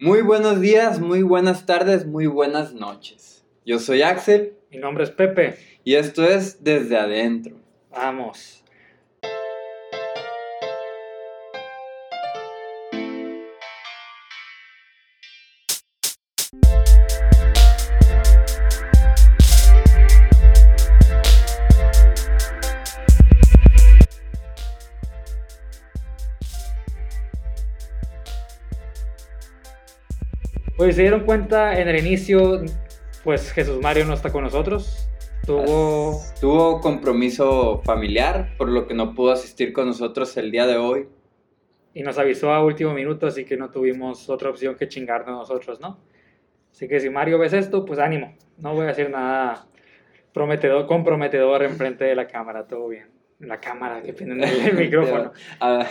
Muy buenos días, muy buenas tardes, muy buenas noches. Yo soy Axel. Mi nombre es Pepe. Y esto es Desde Adentro. Vamos. Pues se dieron cuenta en el inicio, pues Jesús Mario no está con nosotros. Tuvo... Tuvo compromiso familiar, por lo que no pudo asistir con nosotros el día de hoy. Y nos avisó a último minuto, así que no tuvimos otra opción que chingarnos nosotros, ¿no? Así que si Mario ves esto, pues ánimo. No voy a decir nada prometedor, comprometedor enfrente de la cámara, todo bien. La cámara, que tienen el micrófono. Ah,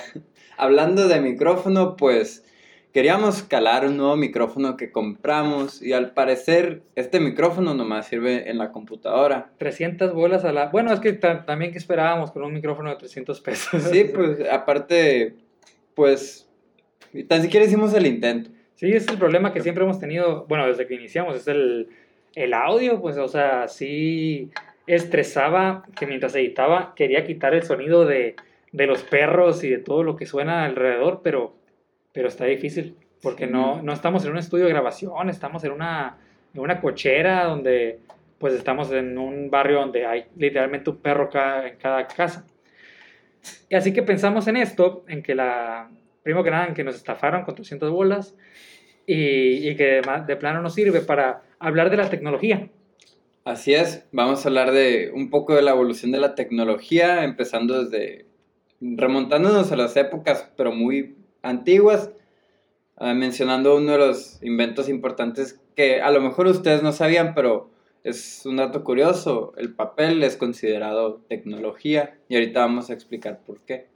hablando de micrófono, pues queríamos calar un nuevo micrófono que compramos y al parecer este micrófono nomás sirve en la computadora. 300 bolas a la... Bueno, es que también que esperábamos con un micrófono de 300 pesos. Sí, pues aparte, pues tan siquiera hicimos el intento. Sí, es el problema que siempre hemos tenido, bueno, desde que iniciamos, es el, el audio, pues, o sea, sí estresaba que mientras editaba quería quitar el sonido de, de los perros y de todo lo que suena alrededor, pero pero está difícil, porque no, no estamos en un estudio de grabación, estamos en una, en una cochera donde pues estamos en un barrio donde hay literalmente un perro en cada casa. Y así que pensamos en esto, en que la, primero que nada, en que nos estafaron con 300 bolas y, y que de, de plano nos sirve para hablar de la tecnología. Así es, vamos a hablar de un poco de la evolución de la tecnología, empezando desde, remontándonos a las épocas, pero muy antiguas, ah, mencionando uno de los inventos importantes que a lo mejor ustedes no sabían, pero es un dato curioso, el papel es considerado tecnología y ahorita vamos a explicar por qué.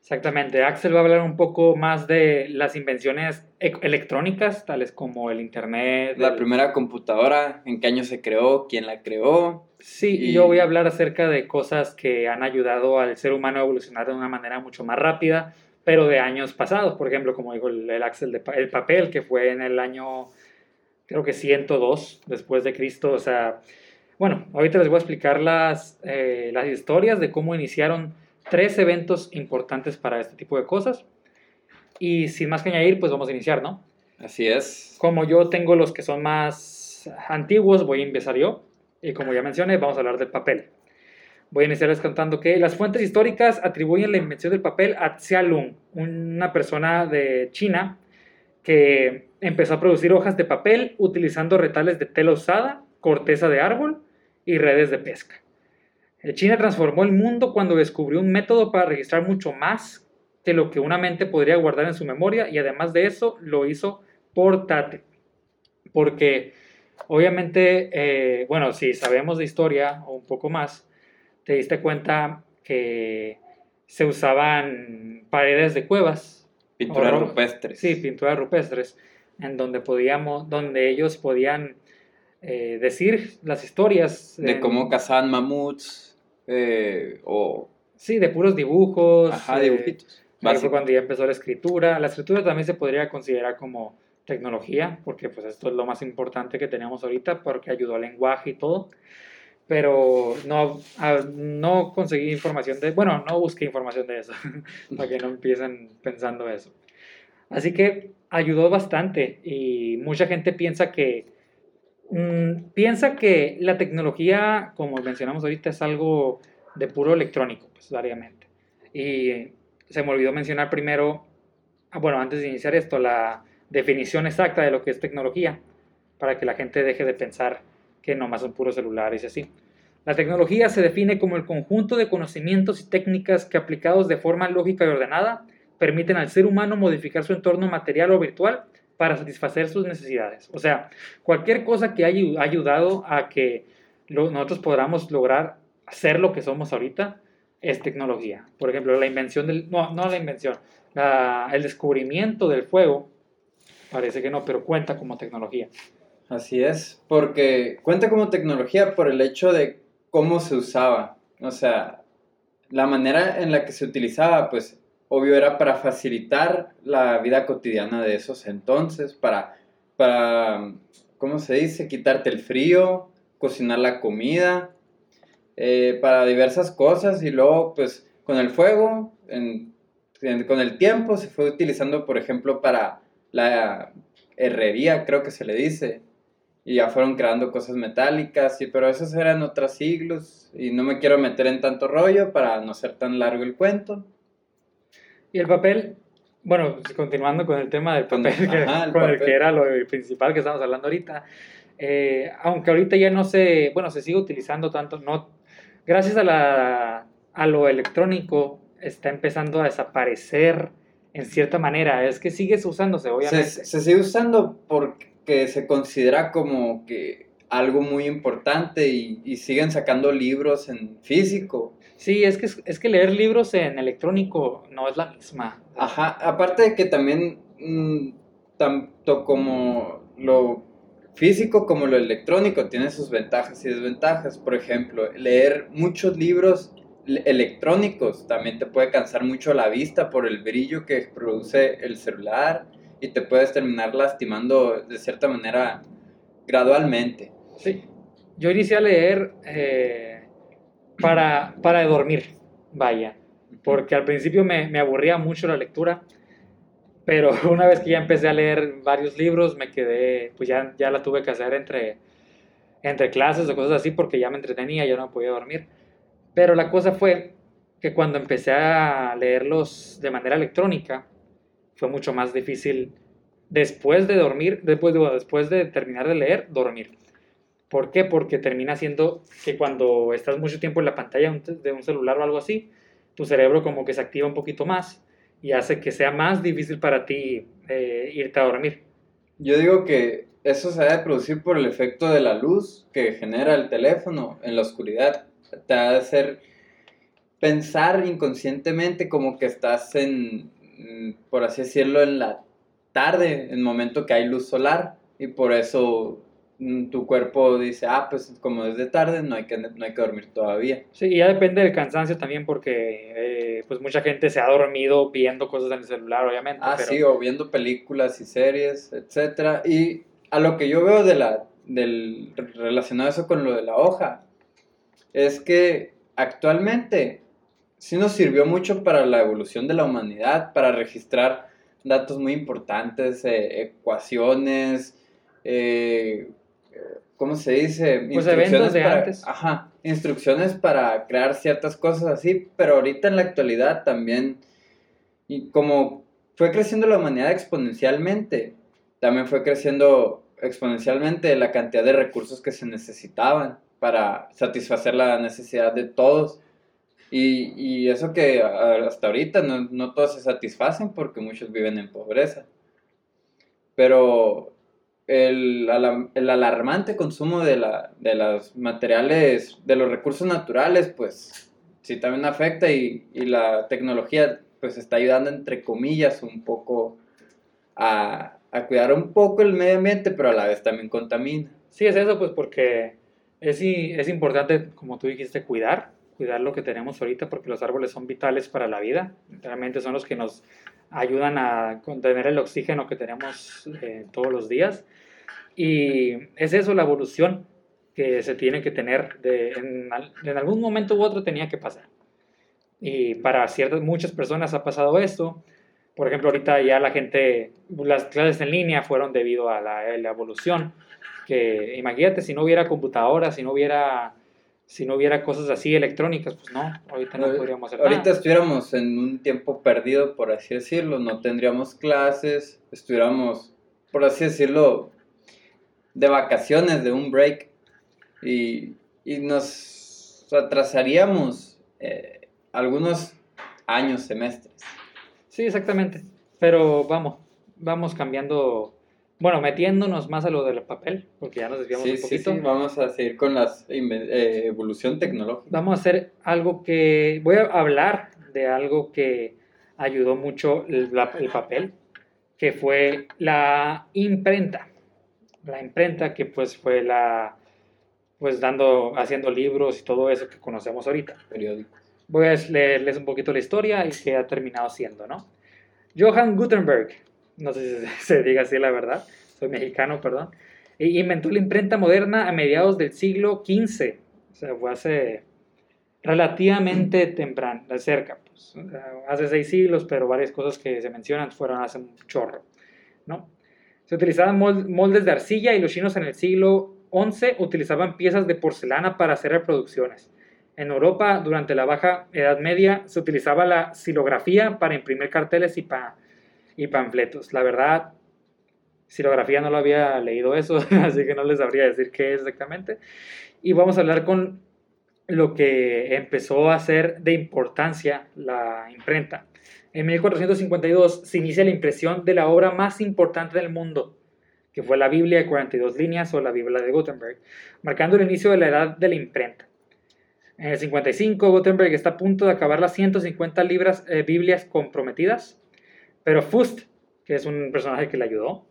Exactamente, Axel va a hablar un poco más de las invenciones e-, electrónicas, tales como el Internet. La primera computadora, en qué año se creó, quién la creó. Sí, y yo voy a hablar acerca de cosas que han ayudado al ser humano a evolucionar de una manera mucho más rápida, pero de años pasados, por ejemplo, como dijo el, Axel, de, el papel, que fue en el año, creo que 102 después de Cristo, o sea, bueno, ahorita les voy a explicar las, eh, las historias de cómo iniciaron tres eventos importantes para este tipo de cosas. Y sin más que añadir, pues vamos a iniciar, ¿no? Así es. Como yo tengo los que son más antiguos, voy a empezar yo. Y como ya mencioné, vamos a hablar del papel. Voy a iniciarles contando que las fuentes históricas atribuyen la invención del papel a Xia Lung, una persona de China que empezó a producir hojas de papel utilizando retales de tela usada, corteza de árbol y redes de pesca. Eh, China transformó el mundo cuando descubrió un método para registrar mucho más que lo que una mente podría guardar en su memoria y además de eso lo hizo portátil. Porque obviamente, eh, bueno, si sabemos de historia o un poco más, te diste cuenta que se usaban paredes de cuevas. Pinturas rupestres. Sí, pinturas rupestres, en donde podíamos, donde ellos podían eh, decir las historias. De cómo cazaban mamuts, eh, o... Sí, de puros dibujos. Ajá, dibujitos. fue cuando ya empezó la escritura. La escritura también se podría considerar como tecnología, porque pues esto es lo más importante que tenemos ahorita, porque ayudó al lenguaje y todo pero no, no conseguí información de, bueno, no busqué información de eso, para que no empiecen pensando eso. Así que ayudó bastante y mucha gente piensa que, mm, piensa que la tecnología, como mencionamos ahorita, es algo de puro electrónico, pues variamente. Y se me olvidó mencionar primero, ah, bueno, antes de iniciar esto, la definición exacta de lo que es tecnología, para que la gente deje de pensar que nomás son puros celulares y así. La tecnología se define como el conjunto de conocimientos y técnicas que aplicados de forma lógica y ordenada permiten al ser humano modificar su entorno material o virtual para satisfacer sus necesidades. O sea, cualquier cosa que haya ayudado a que nosotros podamos lograr ser lo que somos ahorita es tecnología. Por ejemplo, la invención del... No, no la invención. el descubrimiento del fuego, parece que no, pero cuenta como tecnología. Así es, porque cuenta como tecnología por el hecho de cómo se usaba. O sea, la manera en la que se utilizaba, pues obvio era para facilitar la vida cotidiana de esos entonces, para, para ¿cómo se dice? Quitarte el frío, cocinar la comida, eh, para diversas cosas y luego pues con el fuego, con el tiempo se fue utilizando por ejemplo para la herrería, creo que se le dice, y ya fueron creando cosas metálicas, y, pero esos eran otros siglos y no me quiero meter en tanto rollo para no ser tan largo el cuento. Y el papel, bueno, continuando con el tema del papel, que, con el que era lo principal que estamos hablando ahorita, eh, aunque ahorita ya no se, bueno, se sigue utilizando tanto, no, gracias a, la, a lo electrónico está empezando a desaparecer en cierta manera, es que sigue usándose, obviamente. Se, se sigue usando porque que se considera como que algo muy importante y, siguen sacando libros en físico. Sí, es que, es que leer libros en electrónico no es la misma. Ajá, aparte de que también mm, tanto como lo físico como lo electrónico tiene sus ventajas y desventajas. Por ejemplo, leer muchos libros electrónicos también te puede cansar mucho la vista por el brillo que produce el celular y te puedes terminar lastimando de cierta manera gradualmente. Sí. Yo inicié a leer eh, para, para dormir, vaya, porque al principio me, me, aburría mucho la lectura, pero una vez que ya empecé a leer varios libros, me quedé, pues ya, ya la tuve que hacer entre, entre clases o cosas así, porque ya me entretenía, ya no podía dormir. Pero la cosa fue que cuando empecé a leerlos de manera electrónica, fue mucho más difícil después de dormir, después de, después de terminar de leer, dormir. ¿Por qué? Porque termina siendo que cuando estás mucho tiempo en la pantalla de un celular o algo así, tu cerebro como que se activa un poquito más y hace que sea más difícil para ti eh, irte a dormir. Yo digo que eso se debe producir por el efecto de la luz que genera el teléfono en la oscuridad. Te ha de hacer pensar inconscientemente como que estás en, por así decirlo, en la tarde, en el momento que hay luz solar, y por eso mm, tu cuerpo dice, ah, pues como es de tarde, no hay que, no hay que dormir todavía. Sí, y ya depende del cansancio también, porque eh, pues mucha gente se ha dormido viendo cosas en el celular, obviamente. Ah, sí, o viendo películas y series, etcétera. Y a lo que yo veo de la, del, relacionado eso con lo de la hoja, es que actualmente sí nos sirvió mucho para la evolución de la humanidad, para registrar datos muy importantes, eh, ecuaciones, eh, ¿cómo se dice? Pues eventos de antes. Ajá, instrucciones para crear ciertas cosas así, pero ahorita en la actualidad también, y como fue creciendo la humanidad exponencialmente, también fue creciendo exponencialmente la cantidad de recursos que se necesitaban para satisfacer la necesidad de todos. Y, y eso que hasta ahorita no, no, todos se satisfacen porque muchos viven en pobreza. Pero el, el alarmante consumo de, la, de los materiales, de los recursos naturales, pues sí también afecta y, y la tecnología pues está ayudando entre comillas un poco a, a, cuidar un poco el medio ambiente, pero a la vez también contamina. Sí, es eso, pues porque es, es importante, como tú dijiste, cuidar cuidar lo que tenemos ahorita porque los árboles son vitales para la vida. Realmente son los que nos ayudan a contener el oxígeno que tenemos eh, todos los días. Y es eso, la evolución que se tiene que tener. De, en, en, algún momento u otro tenía que pasar. Y para ciertas, muchas personas ha pasado esto. Por ejemplo, ahorita ya la gente, las clases en línea fueron debido a la, la evolución. Que imagínate si no hubiera computadoras, si no hubiera si no hubiera cosas así electrónicas, pues no, ahorita no podríamos hacer Ahorita estuviéramos en un tiempo perdido, por así decirlo, no tendríamos clases, estuviéramos, por así decirlo, de vacaciones, de un break, y, y nos atrasaríamos eh, algunos años, semestres. Sí, exactamente, pero vamos, vamos cambiando bueno, metiéndonos más a lo del papel, porque ya nos desviamos un poquito. Sí, sí, vamos a seguir con la eh, evolución tecnológica. Vamos a hacer algo que. Voy a hablar de algo que ayudó mucho el, el papel, que fue la imprenta. La imprenta que pues fue la. Pues dando, haciendo libros y todo eso que conocemos ahorita. Periódicos. Voy a leerles un poquito la historia y qué ha terminado siendo, ¿no? Johann Gutenberg, no sé si se diga así la verdad, soy mexicano, perdón, inventó la imprenta moderna a mediados del siglo XV, o sea, fue hace relativamente temprano, cerca, pues, hace seis siglos, pero varias cosas que se mencionan fueron hace un chorro, ¿no? Se utilizaban moldes de arcilla y los chinos en el siglo XI utilizaban piezas de porcelana para hacer reproducciones. En Europa, durante la Baja Edad Media, se utilizaba la silografía para imprimir carteles y, y panfletos. La verdad, silografía no lo había leído eso, así que no les sabría decir qué es exactamente. Y vamos a hablar con lo que empezó a ser de importancia la imprenta. En 1452 se inicia la impresión de la obra más importante del mundo, que fue la Biblia de 42 líneas o la Biblia de Gutenberg, marcando el inicio de la edad de la imprenta. En el 55, Gutenberg está a punto de acabar las 150 libras, eh, Biblias comprometidas, pero Fust, que es un personaje que le ayudó,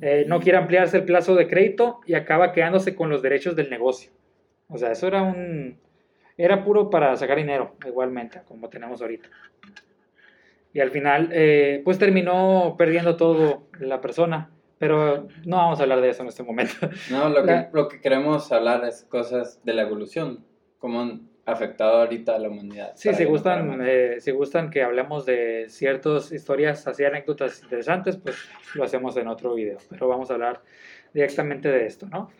eh, no quiere ampliarse el plazo de crédito y acaba quedándose con los derechos del negocio. O sea, eso era un, era puro para sacar dinero, igualmente, como tenemos ahorita. Y al final, eh, pues terminó perdiendo todo la persona. Pero no vamos a hablar de eso en este momento. No, lo que, lo que queremos hablar es cosas de la evolución, han afectado ahorita a la humanidad. Sí, si gustan, eh, si gustan que hablemos de ciertas historias, así anécdotas interesantes, pues lo hacemos en otro video. Pero vamos a hablar directamente de esto, ¿no?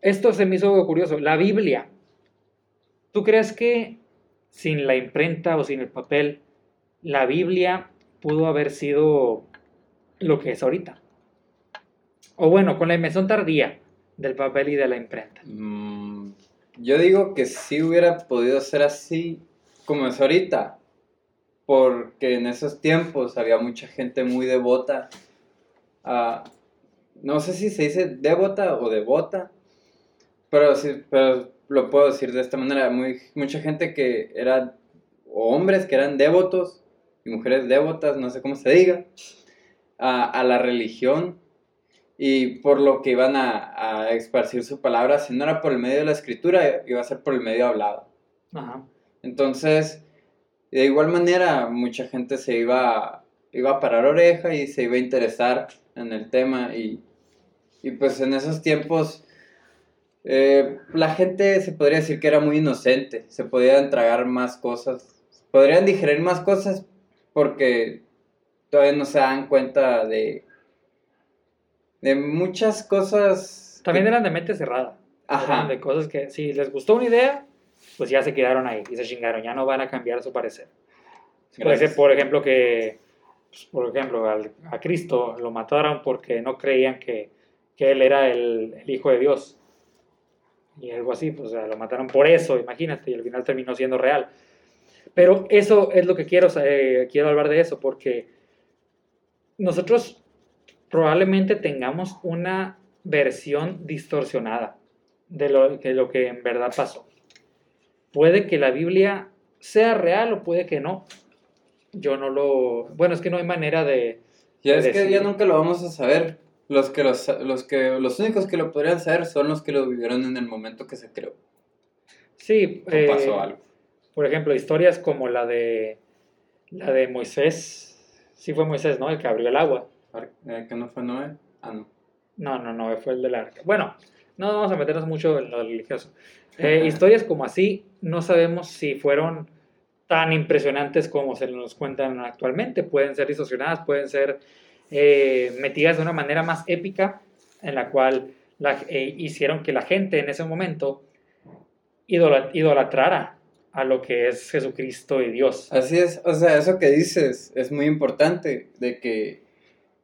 Esto se me hizo curioso. La Biblia ¿Tú crees que sin la imprenta o sin el papel, la Biblia pudo haber sido lo que es ahorita? O bueno, con la invención tardía del papel y de la imprenta. Mm, yo digo que sí hubiera podido ser así como es ahorita, porque en esos tiempos había mucha gente muy devota. no sé si se dice devota o devota, pero, sí, pero lo puedo decir de esta manera, mucha gente que era, o hombres que eran devotos, y mujeres devotas, no sé cómo se diga, a, la religión, y por lo que iban a, a, esparcir su palabra, si no era por el medio de la escritura, iba a ser por el medio hablado. Entonces, de igual manera, mucha gente se iba, iba a parar oreja y se iba a interesar en el tema, y, y pues en esos tiempos eh, la gente se podría decir que era muy inocente, se podían tragar más cosas, podrían digerir más cosas porque todavía no se dan cuenta de, de muchas cosas. También eran de mente cerrada. Ajá. de cosas que si les gustó una idea, pues ya se quedaron ahí y se chingaron, ya no van a cambiar su parecer. Ser, por ejemplo, que, pues, por ejemplo, a Cristo lo mataron porque no creían que, que él era el, el Hijo de Dios y algo así, pues lo mataron por eso, imagínate, y al final terminó siendo real. Pero eso es lo que quiero, eh, quiero hablar de eso, porque nosotros probablemente tengamos una versión distorsionada de lo, de lo que en verdad pasó. Puede que la Biblia sea real o puede que no. Yo no lo... Bueno, es que no hay manera de... Ya es que ya nunca lo vamos a saber. Los que los, los que los únicos que lo podrían saber son los que lo vivieron en el momento que se creó. Sí, eh, pasó algo. Por ejemplo, historias como la de la de Moisés. Sí fue Moisés, ¿no? El que abrió el agua. Eh, ¿Que no fue Noé? Ah, no. No, no, no, fue el del arca. Bueno, no vamos a meternos mucho en lo religioso. Eh, historias como así, no sabemos si fueron tan impresionantes como se nos cuentan actualmente. Pueden ser distorsionadas, pueden ser eh, metidas de una manera más épica, en la cual eh, hicieron que la gente en ese momento idolatrara a lo que es Jesucristo y Dios. Así es, o sea, eso que dices es muy importante, de que,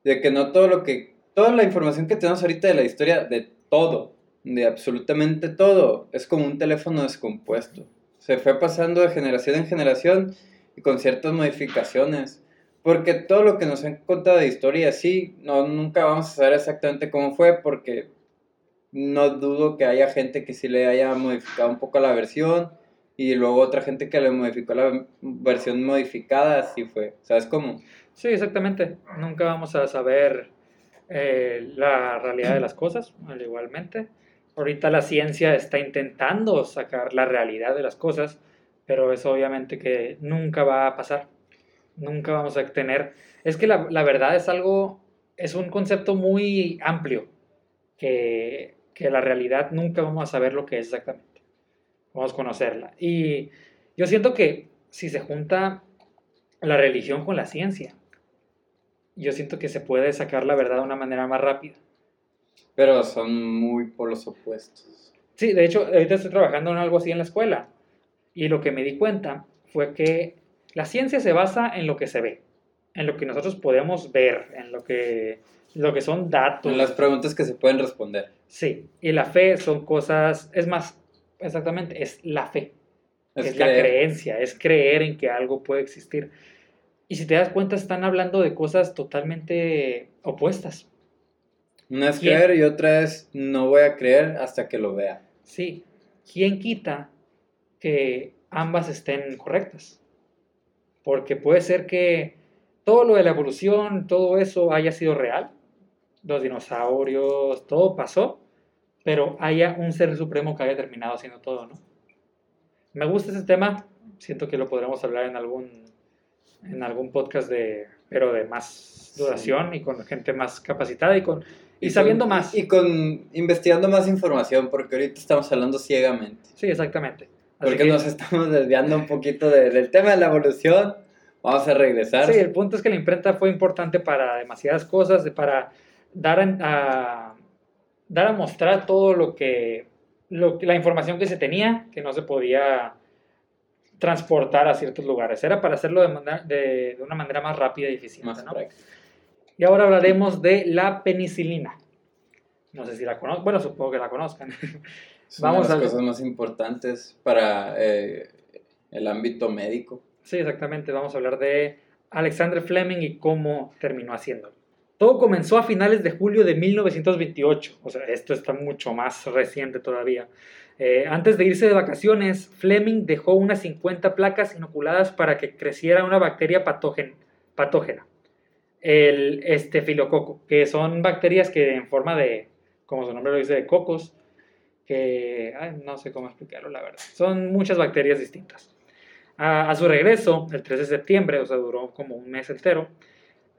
de que no todo lo que, toda la información que tenemos ahorita de la historia, de todo, de absolutamente todo, es como un teléfono descompuesto. Se fue pasando de generación en generación y con ciertas modificaciones. Porque todo lo que nos han contado de historia, sí, no, nunca vamos a saber exactamente cómo fue, porque no dudo que haya gente que sí le haya modificado un poco la versión, y luego otra gente que le modificó la versión modificada, así fue. ¿Sabes cómo? Sí, exactamente. Nunca vamos a saber eh, la realidad de las cosas, al igualmente. Ahorita la ciencia está intentando sacar la realidad de las cosas, pero eso obviamente que nunca va a pasar. Nunca vamos a tener... Es que la, la verdad es algo, es un concepto muy amplio, que, que la realidad nunca vamos a saber lo que es exactamente. Vamos a conocerla. Y yo siento que si se junta la religión con la ciencia, yo siento que se puede sacar la verdad de una manera más rápida. Pero son muy por los opuestos. Sí, de hecho, ahorita estoy trabajando en algo así en la escuela. Y lo que me di cuenta fue que la ciencia se basa en lo que se ve, en lo que nosotros podemos ver, en lo que, lo que son datos. En las preguntas que se pueden responder. Sí, y la fe son cosas, es más, exactamente, es la fe. Es Es, la creencia, es creer en que algo puede existir. Y si te das cuenta, están hablando de cosas totalmente opuestas. Una es creer y otra es no voy a creer hasta que lo vea. Sí, ¿quién quita que ambas estén correctas? Porque puede ser que todo lo de la evolución, todo eso haya sido real, los dinosaurios, todo pasó, pero haya un ser supremo que haya terminado haciendo todo, ¿no? Me gusta ese tema, siento que lo podremos hablar en algún, en algún podcast de, pero de más duración y con gente más capacitada y con y, sabiendo con- más. Y con investigando más información, porque ahorita estamos hablando ciegamente. Sí, exactamente. Así Porque que- nos estamos desviando un poquito de- del tema de la evolución. Vamos a regresar. Sí, el punto es que la imprenta fue importante para demasiadas cosas, para dar a, a- dar a mostrar todo lo que, lo, que- la información que se tenía, que no se podía transportar a ciertos lugares. Era para hacerlo de, manera- de, de una manera más rápida y eficiente. Más ¿no? Y ahora hablaremos de la penicilina. No sé si la conozcan, bueno, supongo que la conozcan. Es Vamos una de las cosas más importantes para eh, el ámbito médico. Sí, exactamente. Vamos a hablar de Alexander Fleming y cómo terminó haciéndolo. Todo comenzó a finales de julio de 1928. O sea, esto está mucho más reciente todavía. Eh, antes de irse de vacaciones, Fleming dejó unas 50 placas inoculadas para que creciera una bacteria patógen- patógena, el estefilococo, que son bacterias que en forma de, como su nombre lo dice, de cocos, que no sé cómo explicarlo, la verdad. Son muchas bacterias distintas. A, a su regreso, el 3 de septiembre, o sea, duró como un mes entero,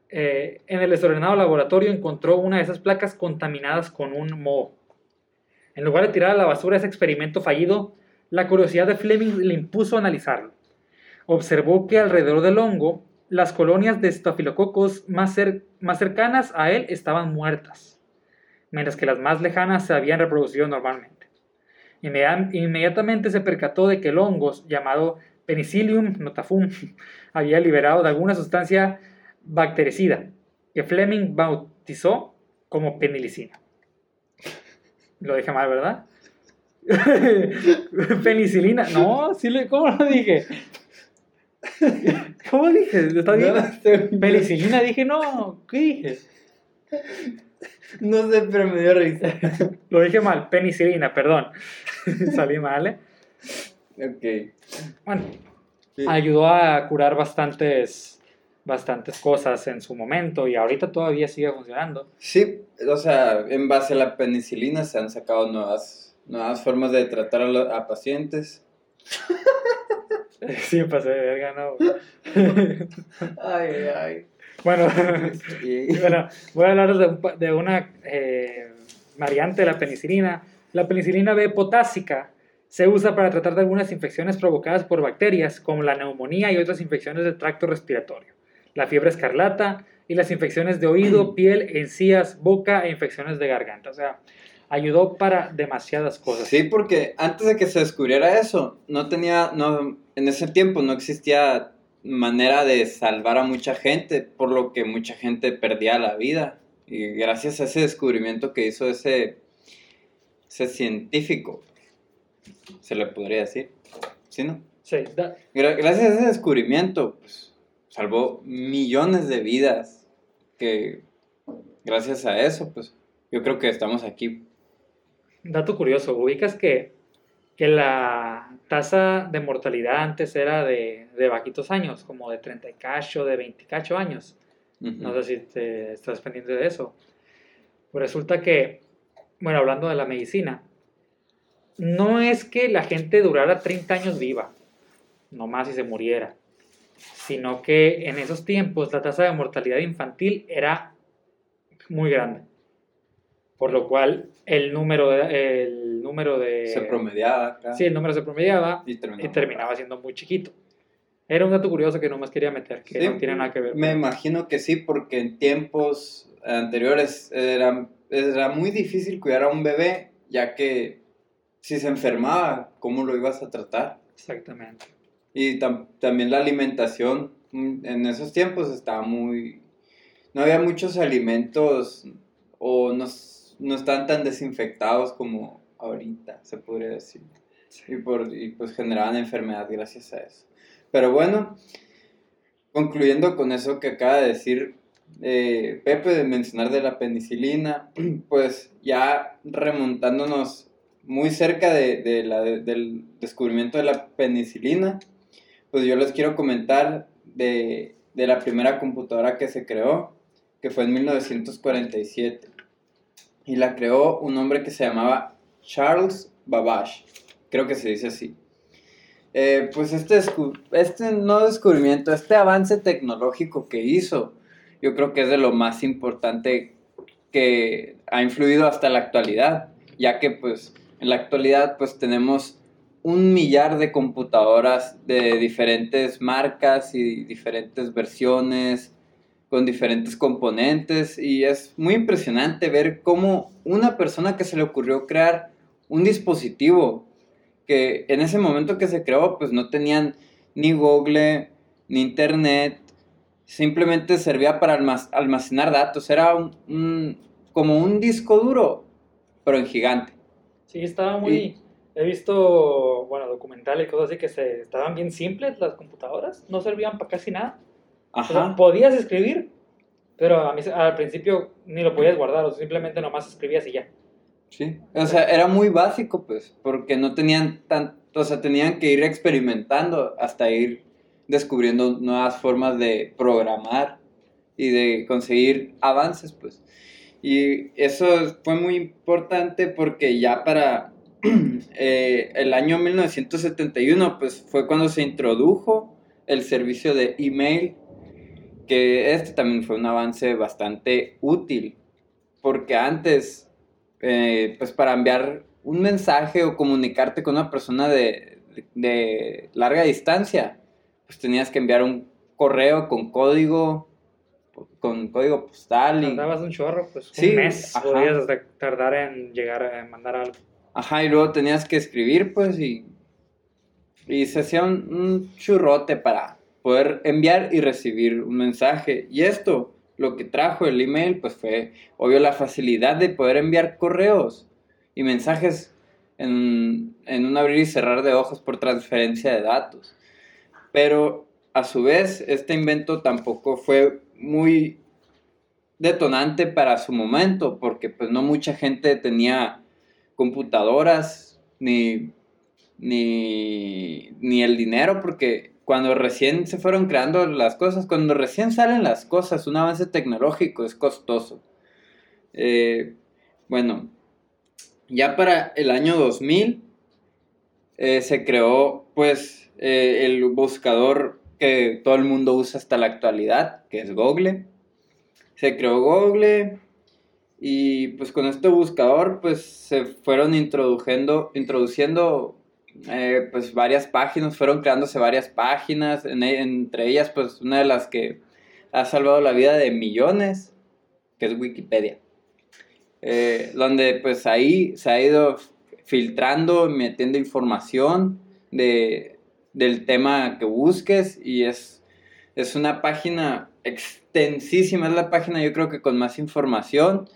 eh, en el desordenado laboratorio encontró una de esas placas contaminadas con un moho. En lugar de tirar a la basura ese experimento fallido, la curiosidad de Fleming le impuso a analizarlo. Observó que alrededor del hongo, las colonias de estafilococos más, cer- más cercanas a él estaban muertas, mientras que las más lejanas se habían reproducido normalmente. Inmediat- Inmediatamente se percató de que el hongo, llamado Penicillium notafum, había liberado de alguna sustancia bactericida, que Fleming bautizó como penicilina. Lo dije mal, ¿verdad? Penicilina. No, sí le, ¿cómo lo dije? ¿Cómo dije? ¿Está bien? No, Penicilina, dije, no, ¿qué dije? No sé, pero me dio risa. Lo dije mal, penicilina, perdón. Salí mal, ¿eh? ok. Bueno, Sí. ayudó a curar bastantes, bastantes cosas en su momento y ahorita todavía sigue funcionando. Sí, o sea, en base a la penicilina se han sacado nuevas, nuevas formas de tratar a, lo- a pacientes. Sí, pasé de verga, ¿no? Ay, ay. bueno, bueno, voy a hablar de, un pa- de una eh, variante de la penicilina. La penicilina B potásica se usa para tratar de algunas infecciones provocadas por bacterias, como la neumonía y otras infecciones del tracto respiratorio, la fiebre escarlata y las infecciones de oído, piel, encías, boca e infecciones de garganta. O sea, ayudó para demasiadas cosas. Sí, porque antes de que se descubriera eso, no tenía, no, en ese tiempo no existía manera de salvar a mucha gente, por lo que mucha gente perdía la vida. Y gracias a ese descubrimiento que hizo ese, ese científico, se le podría decir, ¿sí no? Sí, gracias a ese descubrimiento, pues, salvó millones de vidas que gracias a eso, pues, yo creo que estamos aquí. Dato curioso, ubicas que, que la tasa de mortalidad antes era de, de bajitos años, como de 30 y cacho, de 20 y cacho años. No sé si te estás pendiente de eso. Pues resulta que, bueno, hablando de la medicina, no es que la gente durara 30 años viva. nomás si se muriera, sino que en esos tiempos la tasa de mortalidad infantil era muy grande, por lo cual el número de, el número de Se promediaba acá. sí, el número se promediaba y terminaba. y terminaba siendo muy chiquito. Era un dato curioso que nomás quería meter, que Sí, no tiene nada que ver. Me imagino que sí, porque en tiempos anteriores era, era muy difícil cuidar a un bebé, ya que si se enfermaba, ¿cómo lo ibas a tratar? Exactamente. Y tam- también la alimentación mm, en esos tiempos estaba muy... No había muchos alimentos o no, no estaban tan desinfectados como ahorita, se podría decir. Y, por, y pues generaban enfermedad gracias a eso. Pero bueno, concluyendo con eso que acaba de decir eh, Pepe de mencionar de la penicilina, pues ya remontándonos muy cerca de, de la, del descubrimiento de la penicilina, pues yo les quiero comentar de, de la primera computadora que se creó, que fue en 1947. Y la creó un hombre que se llamaba Charles Babbage, creo que se dice así. Eh, pues este, este no descubrimiento, este avance tecnológico que hizo, yo creo que es de lo más importante que ha influido hasta la actualidad, ya que pues en la actualidad pues tenemos un millar de computadoras de diferentes marcas y diferentes versiones con diferentes componentes y es muy impresionante ver cómo una persona que se le ocurrió crear un dispositivo que en ese momento que se creó pues no tenían ni Google ni internet simplemente servía para almac- almacenar datos. Era un, un- como un disco duro pero en gigante. Sí, estaba muy... Y- He visto, bueno, documentales y cosas así que se, estaban bien simples las computadoras, no servían para casi nada. O sea, ajá podías escribir, pero a mí, al principio ni lo podías guardar, o simplemente nomás escribías y ya. Sí, o sea, era muy básico, pues, porque no tenían tan, o sea, tenían que ir experimentando hasta ir descubriendo nuevas formas de programar y de conseguir avances, pues. Y eso fue muy importante porque ya para eh, el año 1971, pues, fue cuando se introdujo el servicio de email, que este también fue un avance bastante útil, porque antes eh, pues para enviar un mensaje o comunicarte con una persona de, de larga distancia, pues tenías que enviar un correo con código, con código postal y... Tardabas un chorro, pues Sí, un mes podías hasta tardar en llegar a mandar algo. Ajá, y luego tenías que escribir, pues, y, y se hacía un, churrote para poder enviar y recibir un mensaje. Y esto, lo que trajo el email, pues fue, obvio, la facilidad de poder enviar correos y mensajes en, en un abrir y cerrar de ojos por transferencia de datos. Pero, a su vez, este invento tampoco fue muy detonante para su momento, porque pues no mucha gente tenía computadoras ni, ni, ni el dinero, porque cuando recién se fueron creando las cosas, cuando recién salen las cosas, un avance tecnológico es costoso. Eh, bueno, ya para el año 2000 eh, se creó pues eh, el buscador que todo el mundo usa hasta la actualidad, que es Google. Se creó Google y pues con este buscador pues se fueron introduciendo, introduciendo eh, pues varias páginas, fueron creándose varias páginas, en- entre ellas pues una de las que ha salvado la vida de millones, que es Wikipedia. Eh, donde pues ahí se ha ido filtrando, metiendo información de, del tema que busques y es, es una página extensísima, es la página yo creo que con más información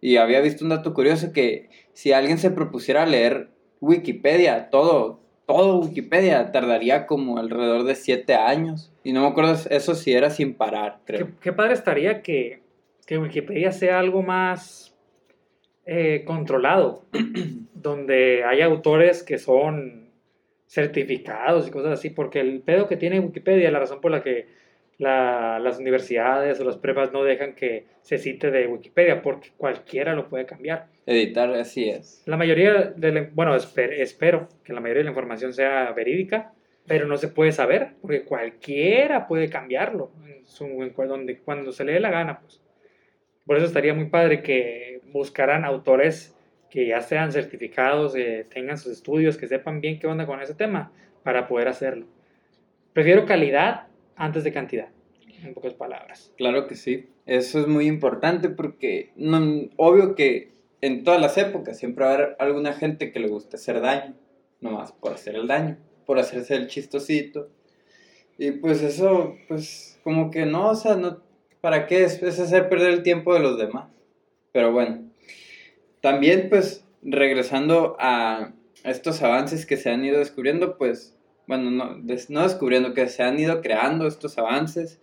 y había visto un dato curioso que si alguien se propusiera leer Wikipedia, todo, todo Wikipedia, tardaría como alrededor de 7 años. Y no me acuerdo eso si era sin parar, qué padre estaría que, que Wikipedia sea algo más eh, controlado, donde hay autores que son certificados y cosas así, porque el pedo que tiene Wikipedia, la razón por la que la- las universidades o las prepas no dejan que se cite de Wikipedia, porque cualquiera lo puede cambiar. Editar así es. La mayoría de la- bueno, esper- espero que la mayoría de la información sea verídica, pero no se puede saber, porque cualquiera puede cambiarlo en su, en donde, cuando se le dé la gana. Pues. Por eso estaría muy padre que buscaran autores que ya sean certificados, que tengan sus estudios, que sepan bien qué onda con ese tema para poder hacerlo. Prefiero calidad antes de cantidad, en pocas palabras. Claro que sí, eso es muy importante porque no, obvio que en todas las épocas siempre va a haber alguna gente que le guste hacer daño, nomás por hacer el daño, por hacerse el chistosito. Y pues eso, pues como que no, o sea, no, ¿para qué? Es, es hacer perder el tiempo de los demás. Pero bueno, también pues regresando a estos avances que se han ido descubriendo, pues, bueno, no, no descubriendo, que se han ido creando estos avances,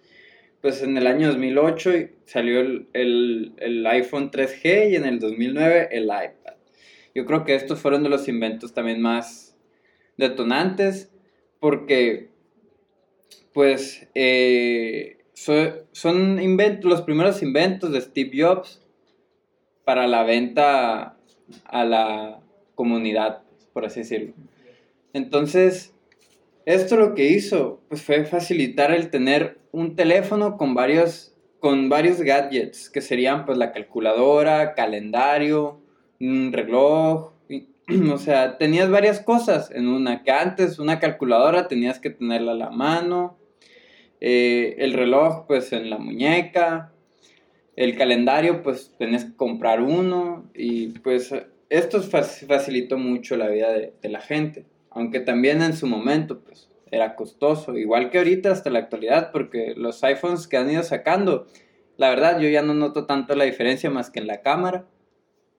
pues en el año 2008 salió el, el, el, iPhone 3G y en el 2009 el iPad. Yo creo que estos fueron de los inventos también más detonantes porque pues eh, son inventos, los primeros inventos de Steve Jobs para la venta a la comunidad, por así decirlo. Entonces, esto lo que hizo pues, fue facilitar el tener un teléfono con varios, con varios gadgets, que serían pues la calculadora, calendario, un reloj, o sea, tenías varias cosas en una, que antes una calculadora tenías que tenerla a la mano, eh, el reloj pues en la muñeca, el calendario pues tenías que comprar uno y pues esto facilitó mucho la vida de, la gente, aunque también en su momento pues era costoso, igual que ahorita hasta la actualidad, porque los iPhones que han ido sacando, la verdad yo ya no noto tanto la diferencia más que en la cámara,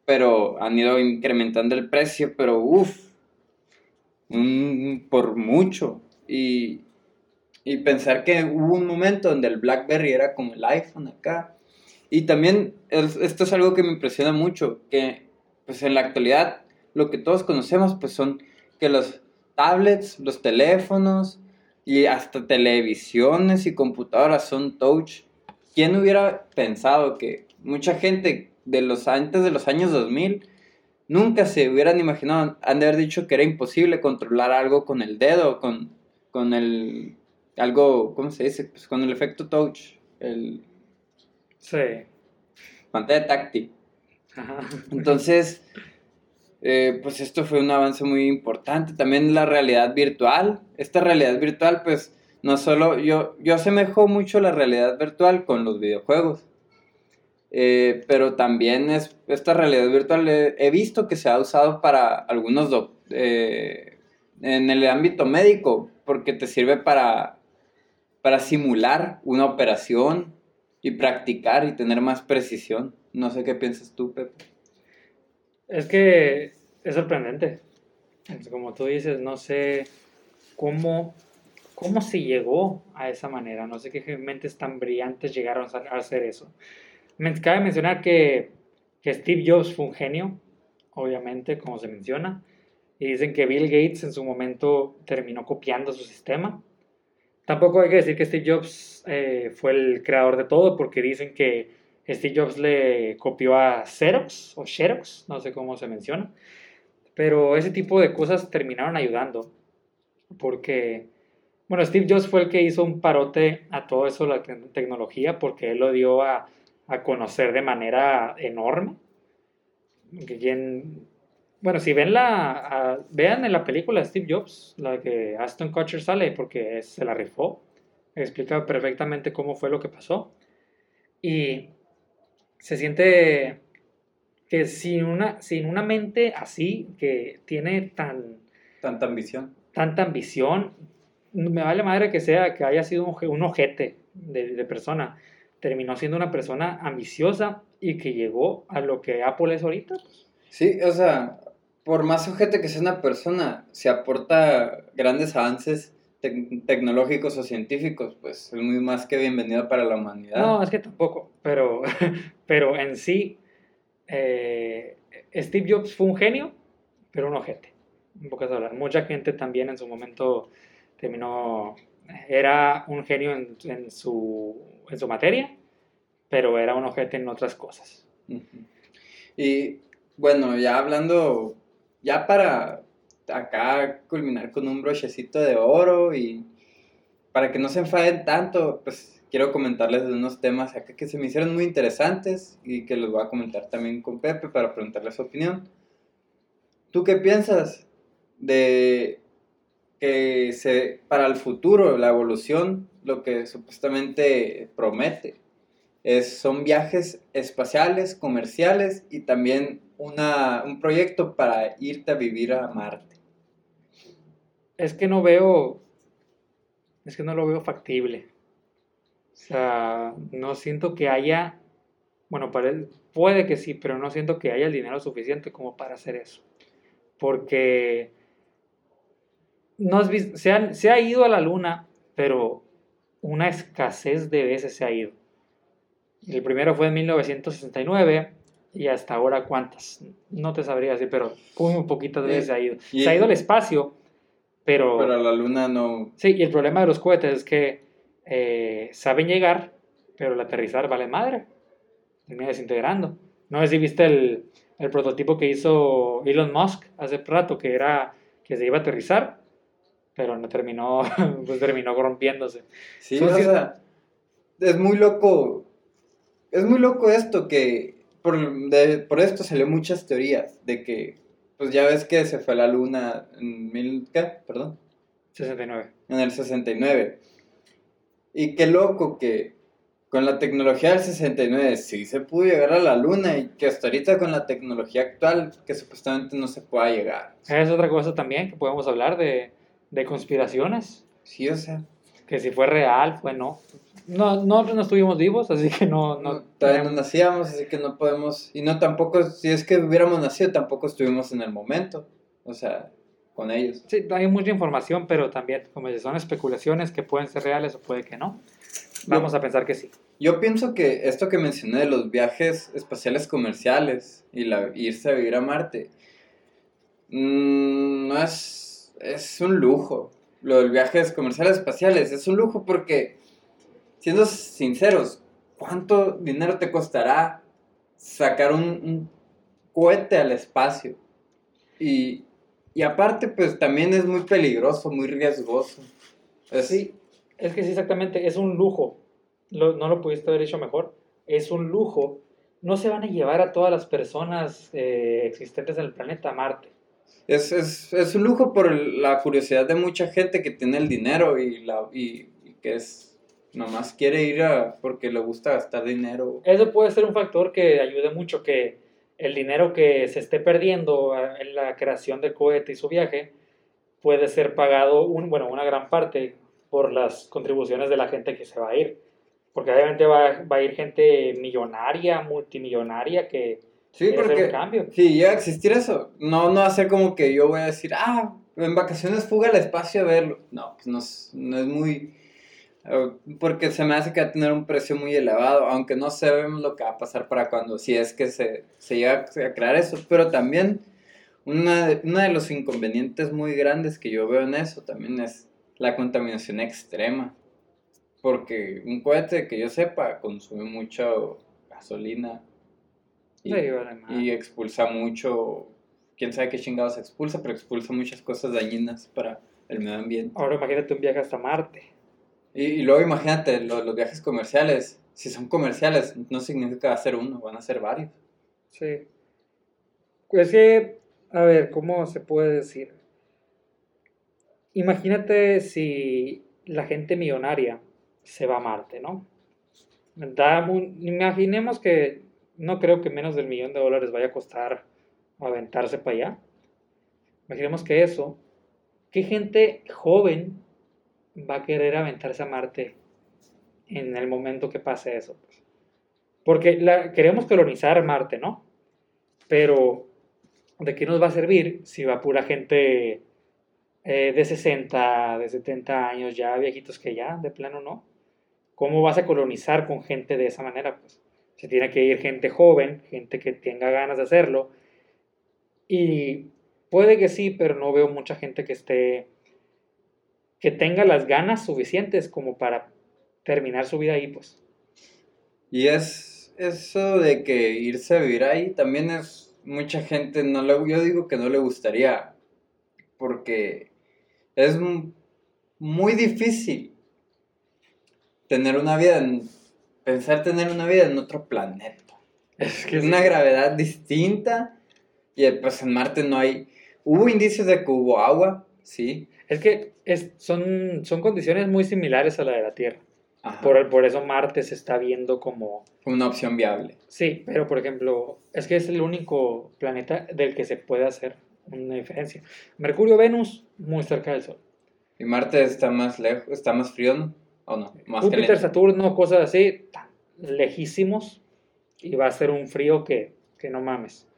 pero han ido incrementando el precio, pero uff, por mucho. Y, y pensar que hubo un momento donde el BlackBerry era como el iPhone acá, y también esto es algo que me impresiona mucho, que pues en la actualidad lo que todos conocemos pues son que los tablets, los teléfonos y hasta televisiones y computadoras son touch. ¿Quién hubiera pensado que mucha gente de los antes de los años 2000 nunca se hubieran imaginado, han de haber dicho que era imposible controlar algo con el dedo, con, con el algo, ¿cómo se dice? Pues con el efecto touch, el Sí. Pantalla táctil. Entonces, eh, pues esto fue un avance muy importante. También la realidad virtual. Esta realidad virtual, pues, no solo yo, yo asemejo mucho la realidad virtual con los videojuegos. Eh, pero también es, esta realidad virtual he, visto que se ha usado para algunos eh, en el ámbito médico, porque te sirve para, para simular una operación y practicar y tener más precisión. No sé qué piensas tú, Pepe. Es que es sorprendente. Como tú dices, no sé cómo, cómo se llegó a esa manera. No sé qué mentes tan brillantes llegaron a hacer eso. Me cabe mencionar que, que Steve Jobs fue un genio, obviamente, como se menciona. Y dicen que Bill Gates en su momento terminó copiando su sistema Tampoco hay que decir que Steve Jobs eh, fue el creador de todo, porque dicen que Steve Jobs le copió a Xerox o Xerox, no sé cómo se menciona. Pero ese tipo de cosas terminaron ayudando, porque, bueno, Steve Jobs fue el que hizo un parote a todo eso, la tecnología, porque él lo dio a, a conocer de manera enorme. Bueno, si ven la, vean en la película Steve Jobs, la que Aston Kutcher sale porque se la rifó, explica perfectamente cómo fue lo que pasó. Y se siente que sin una, sin una mente así, que tiene tan... Tanta ambición. Tanta ambición, me vale madre que sea, que haya sido un, ojete de, de persona. Terminó siendo una persona ambiciosa y que llegó a lo que Apple es ahorita. Sí, o sea, por más ojete que sea una persona, si aporta grandes avances tecnológicos o científicos, pues es muy más que bienvenido para la humanidad. No, es que tampoco, pero, pero en sí, eh, Steve Jobs fue un genio, pero un ojete, en pocas hablar. Mucha gente también en su momento terminó, era un genio en, su, en su materia, pero era un ojete en otras cosas. Y bueno, ya hablando ya para acá culminar con un brochecito de oro y para que no se enfaden tanto, pues quiero comentarles de unos temas acá que se me hicieron muy interesantes y que los voy a comentar también con Pepe para preguntarle su opinión. ¿Tú qué piensas de que se, para el futuro, la evolución, lo que supuestamente promete? Es, son viajes espaciales, comerciales y también una, un proyecto para irte a vivir a Marte. Es que no veo, es que no lo veo factible. O sea, no siento que haya, bueno, puede que sí, pero no siento que haya el dinero suficiente como para hacer eso. Porque no has visto, se, se ha ido a la luna, pero una escasez de veces se ha ido. El primero fue en 1969 y hasta ahora cuántas. No te sabría decir, pero muy poquitas veces se ha ido. se ha ido al espacio, pero... Pero la luna no... Sí, y el problema de los cohetes es que eh, saben llegar, pero el aterrizar vale madre. Termina desintegrando. No sé si viste el, el prototipo que hizo Elon Musk hace rato, que era que se iba a aterrizar, pero no terminó, pues terminó rompiéndose. Sí, o sea, es muy loco, es muy loco esto que por, por esto salió muchas teorías de que, pues ya ves que se fue a la luna en mil, ¿qué? Perdón. 69. En el 69. Y qué loco que con la tecnología del 69 sí se pudo llegar a la luna y que hasta ahorita con la tecnología actual que supuestamente no se pueda llegar. Es otra cosa también que podemos hablar de, de conspiraciones. Sí, o sea. Que si fue real, fue no. No, nosotros no estuvimos vivos, así que no... no, todavía no nacíamos, así que no podemos... Y no tampoco, si es que hubiéramos nacido, tampoco estuvimos en el momento. O sea, con ellos. Sí, hay mucha información, pero también, como dices, son especulaciones que pueden ser reales o puede que no. Vamos a pensar que sí. Yo pienso que esto que mencioné de los viajes espaciales comerciales y la, irse a vivir a Marte, mmm, no es, es un lujo. Lo del viajes comerciales espaciales es un lujo porque, siendo sinceros, ¿cuánto dinero te costará sacar un, un cohete al espacio? Y, y, aparte, pues también es muy peligroso, muy riesgoso. sí, es que sí, exactamente, es un lujo no lo pudiste haber hecho mejor, es un lujo. No se van a llevar a todas las personas eh, existentes en el planeta Marte. Es, es, es, un lujo por la curiosidad de mucha gente que tiene el dinero y, la, y, que es nomás quiere ir a, porque le gusta gastar dinero. Eso puede ser un factor que ayude mucho, que el dinero que se esté perdiendo ah, en la creación del cohete y su viaje puede ser pagado, un, bueno, una gran parte por las contribuciones de la gente que se va a ir. Porque obviamente va, va a ir gente millonaria, multimillonaria que sí, porque, un cambio. Sí, llega a existir eso. No, no ser como que yo voy a decir, ah, en vacaciones fuga al espacio a verlo. No, pues no no es muy... Porque se me hace que va a tener un precio muy elevado, aunque no sabemos lo que va a pasar para cuando, si es que se, se llega a crear eso. Pero también una de, una de los inconvenientes muy grandes que yo veo en eso también es la contaminación extrema. Porque un cohete que yo sepa consume mucho gasolina y, expulsa mucho, quién sabe qué chingados expulsa, pero expulsa muchas cosas dañinas para el medio ambiente. Ahora imagínate un viaje hasta Marte. Y, luego imagínate los, viajes comerciales. Si son comerciales, no significa ser uno, van a ser varios. Sí. Pues que, a ver, ¿cómo se puede decir? Imagínate si la gente millonaria se va a Marte, ¿no? imaginemos que no creo que menos del millón de dólares vaya a costar aventarse para allá. Imaginemos que eso, ¿qué gente joven va a querer aventarse a Marte en el momento que pase eso? Pues? Porque queremos colonizar Marte, ¿no? Pero, ¿de qué nos va a servir si va pura gente eh, de 60, de 70 años, ya viejitos que ya, de plano no? ¿Cómo vas a colonizar con gente de esa manera? Pues se tiene que ir gente joven, gente que tenga ganas de hacerlo. Y puede que sí, pero no veo mucha gente que esté, que tenga las ganas suficientes como para terminar su vida ahí, pues. Y es eso de que irse a vivir ahí también es mucha gente, no le, yo digo que no le gustaría porque es muy difícil tener una vida, en, pensar tener una vida en otro planeta. Es que una gravedad distinta y pues en Marte no hay, hubo indicios de que hubo agua, sí. Es que es, son, son condiciones muy similares a la de la Tierra. Por, por, eso Marte se está viendo como... Una opción viable. Sí, pero por ejemplo, es que es el único planeta del que se puede hacer una diferencia. Mercurio, Venus, muy cerca del Sol. ¿Y Marte está más lejos, está más frío, no? ¿O no? Más Júpiter, Saturno, cosas así, lejísimos. Y va a ser un frío que, que no mames.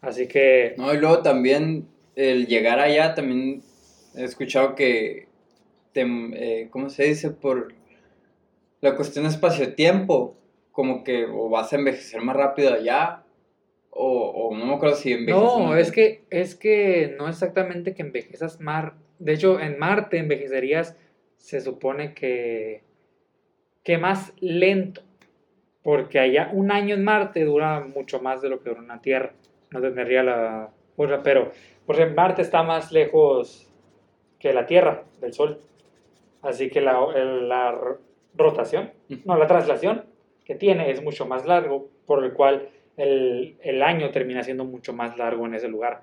Así que... No, y luego también el llegar allá, también he escuchado que, te, eh, ¿cómo se dice? Por la cuestión espacio-tiempo, como que o vas a envejecer más rápido allá, o, no me acuerdo si envejeces No, es que, es que no exactamente que envejezas más. De hecho, en Marte envejecerías, se supone que, que más lento. Porque allá un año en Marte dura mucho más de lo que dura en la Tierra. No tendría la pero porque Marte está más lejos que la Tierra, del Sol. Así que la, la rotación, no, la traslación que tiene es mucho más largo, por el cual el, año termina siendo mucho más largo en ese lugar.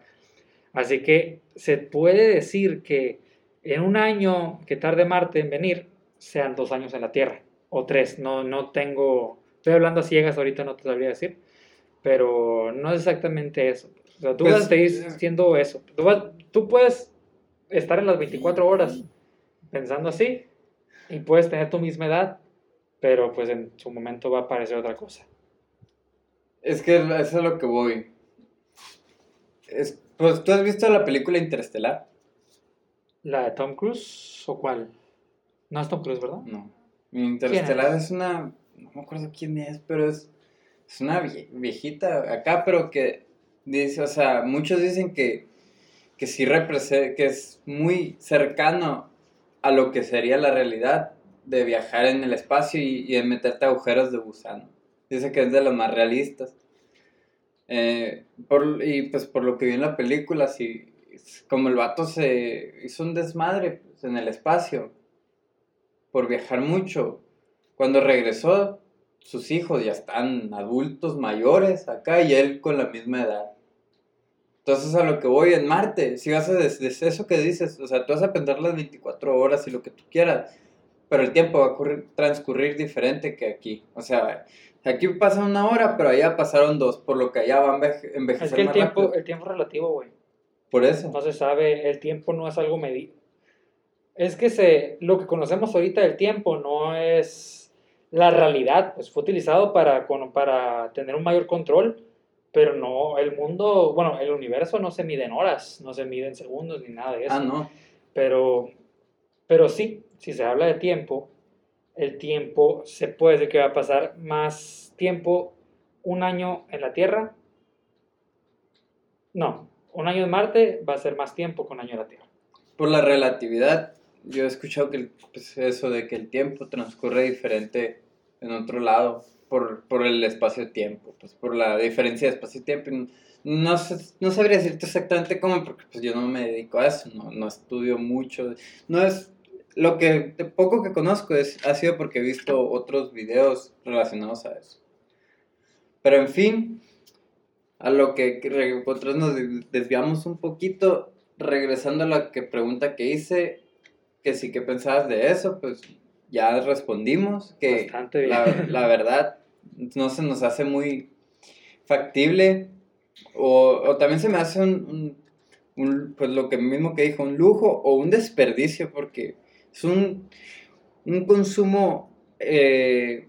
Así que se puede decir que en un año que tarde Marte en venir, sean dos años en la Tierra, o tres, no, no tengo, estoy hablando a ciegas ahorita, no te sabría decir, pero no es exactamente eso. O sea, tú vas a seguir siendo eso. Tú, tú puedes estar en las 24 horas pensando así y puedes tener tu misma edad, pero pues en su momento va a aparecer otra cosa. Es que eso es lo que voy. pues, ¿tú has visto la película Interestelar? ¿La de Tom Cruise o cuál? No es Tom Cruise, ¿verdad? No. Interestelar es? una. No me acuerdo quién es, pero es. Es una viejita acá, pero que dice, o sea, muchos dicen que, que sí representa, que es muy cercano a lo que sería la realidad de viajar en el espacio y, y de meterte agujeros de gusano. Dice que es de las más realistas. Eh, y pues por lo que vi en la película, sí, como el vato se hizo un desmadre pues, en el espacio por viajar mucho, cuando regresó, sus hijos ya están adultos mayores acá y él con la misma edad. Entonces a lo que voy en Marte, si vas a desde eso que dices, o sea, tú vas a pensar las 24 horas y lo que tú quieras, pero el tiempo va a transcurrir diferente que aquí. O sea, Aquí pasa una hora, pero allá pasaron dos, por lo que allá va a envejecer Es que el tiempo, el tiempo es relativo, güey. Por eso. No se sabe, el tiempo no es algo medido. Es que se, lo que conocemos ahorita del tiempo no es la realidad, pues fue utilizado para, para tener un mayor control, pero no, el mundo, bueno, el universo no se mide en horas, no se mide en segundos ni nada de eso. Ah, no. Pero, pero sí, si se habla de tiempo, el tiempo, se puede decir que va a pasar más tiempo un año en la Tierra. No, un año en Marte va a ser más tiempo que un año en la Tierra. Por la relatividad, yo he escuchado que pues, eso de que el tiempo transcurre diferente en otro lado por, el espacio-tiempo, pues por la diferencia de espacio-tiempo. No, no sabría decirte exactamente cómo, porque pues yo no me dedico a eso, no, no estudio mucho. No es lo que poco que conozco es, ha sido porque he visto otros videos relacionados a eso. Pero en fin, a lo que nosotros nos desviamos un poquito, regresando a la que pregunta que hice, que sí que pensabas de eso, pues ya respondimos que La, verdad no se nos hace muy factible o, o también se me hace un, pues lo que mismo que dijo, un lujo o un desperdicio porque es un, consumo, eh,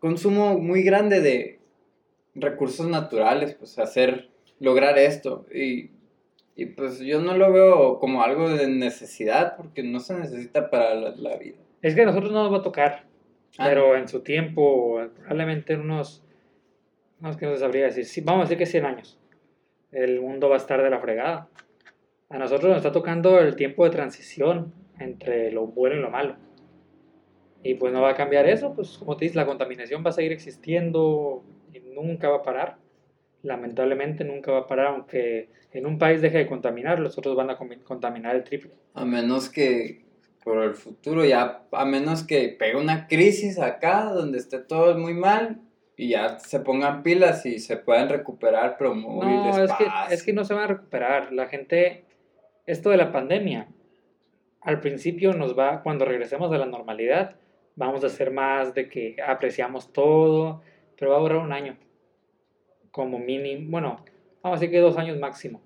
consumo muy grande de recursos naturales, pues hacer, lograr esto. Y, pues yo no lo veo como algo de necesidad, porque no se necesita para la, vida. Es que a nosotros no nos va a tocar, ah. pero en su tiempo, probablemente en unos, no es que no se sabría decir, sí, vamos a decir que 100 años, el mundo va a estar de la fregada. A nosotros nos está tocando el tiempo de transición, entre lo bueno y lo malo. Y pues no va a cambiar eso, pues como te dices, la contaminación va a seguir existiendo y nunca va a parar. Lamentablemente nunca va a parar, aunque en un país deje de contaminar, los otros van a contaminar el triple. A menos que por el futuro ya, a menos que pegue una crisis acá donde esté todo muy mal y ya se pongan pilas y se puedan recuperar, pero muy No, es que, es que no se van a recuperar. La gente, esto de la pandemia, al principio nos va, cuando regresemos a la normalidad, vamos a hacer más de que apreciamos todo, pero va a durar un año, como mínimo, bueno, vamos a decir que dos años máximo.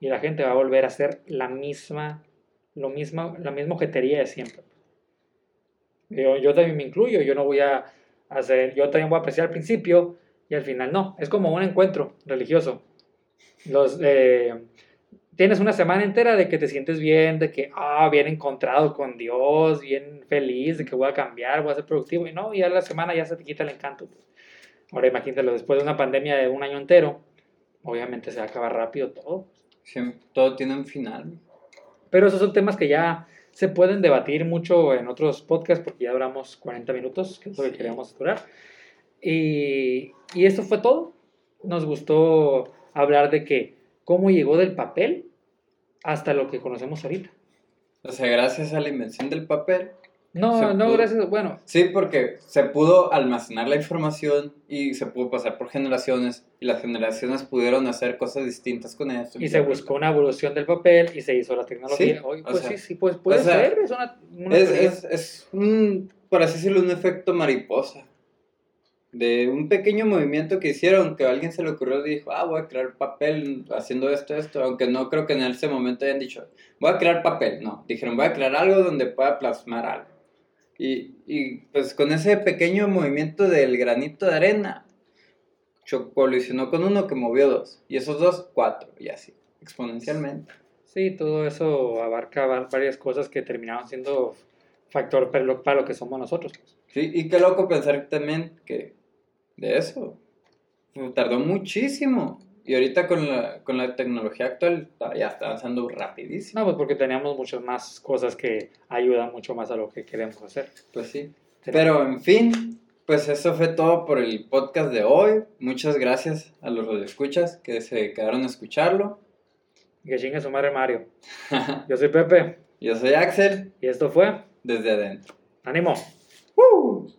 Y la gente va a volver a hacer la misma, lo mismo, la misma objetería de siempre. Yo, yo también me incluyo, yo no voy a hacer, yo también voy a apreciar al principio y al final no. Es como un encuentro religioso. Los, eh, tienes una semana entera de que te sientes bien, de que, ah, bien encontrado con Dios, bien feliz, de que voy a cambiar, voy a ser productivo, y no, y a la semana ya se te quita el encanto. pues. Ahora imagínatelo, después de una pandemia de un año entero, obviamente se va a acabar rápido todo. Siempre- todo tiene un final. Pero esos son temas que ya se pueden debatir mucho en otros podcasts porque ya duramos 40 minutos, que es lo que Sí. queríamos durar. Y, y esto fue todo. Nos gustó hablar de que cómo llegó del papel hasta lo que conocemos ahorita. O sea, gracias a la invención del papel. No, Se no, pudo- gracias. Bueno, Sí, porque se pudo almacenar la información y se pudo pasar por generaciones y las generaciones pudieron hacer cosas distintas con eso. y se buscó una evolución del papel y se hizo la tecnología. Sí, o pues sea, sí, sí, pues puede o sea, ser. Es una, una Es, es, es un, por así decirlo, un efecto mariposa. De un pequeño movimiento que hicieron, que a alguien se le ocurrió y dijo, ah, voy a crear papel haciendo esto, esto, aunque no creo que en ese momento hayan dicho, voy a crear papel, no, dijeron, voy a crear algo donde pueda plasmar algo. Y, y pues con ese pequeño movimiento del granito de arena, colisionó con uno que movió dos, y esos dos, cuatro, y así, exponencialmente. Sí, todo eso abarca va- varias cosas que terminaron siendo factor para lo, que somos nosotros. Sí, y qué loco pensar también que de eso pues, tardó muchísimo. Y ahorita con la, con la tecnología actual ya está avanzando rapidísimo. No, pues porque teníamos muchas más cosas que ayudan mucho más a lo que queremos hacer. Pues sí. Pero en fin, pues eso fue todo por el podcast de hoy. Muchas gracias a los radioescuchas que se quedaron a escucharlo. Que chingue su madre Mario. Yo soy Pepe Yo soy Axel, y esto fue desde adentro. Ánimo. ¡Woo!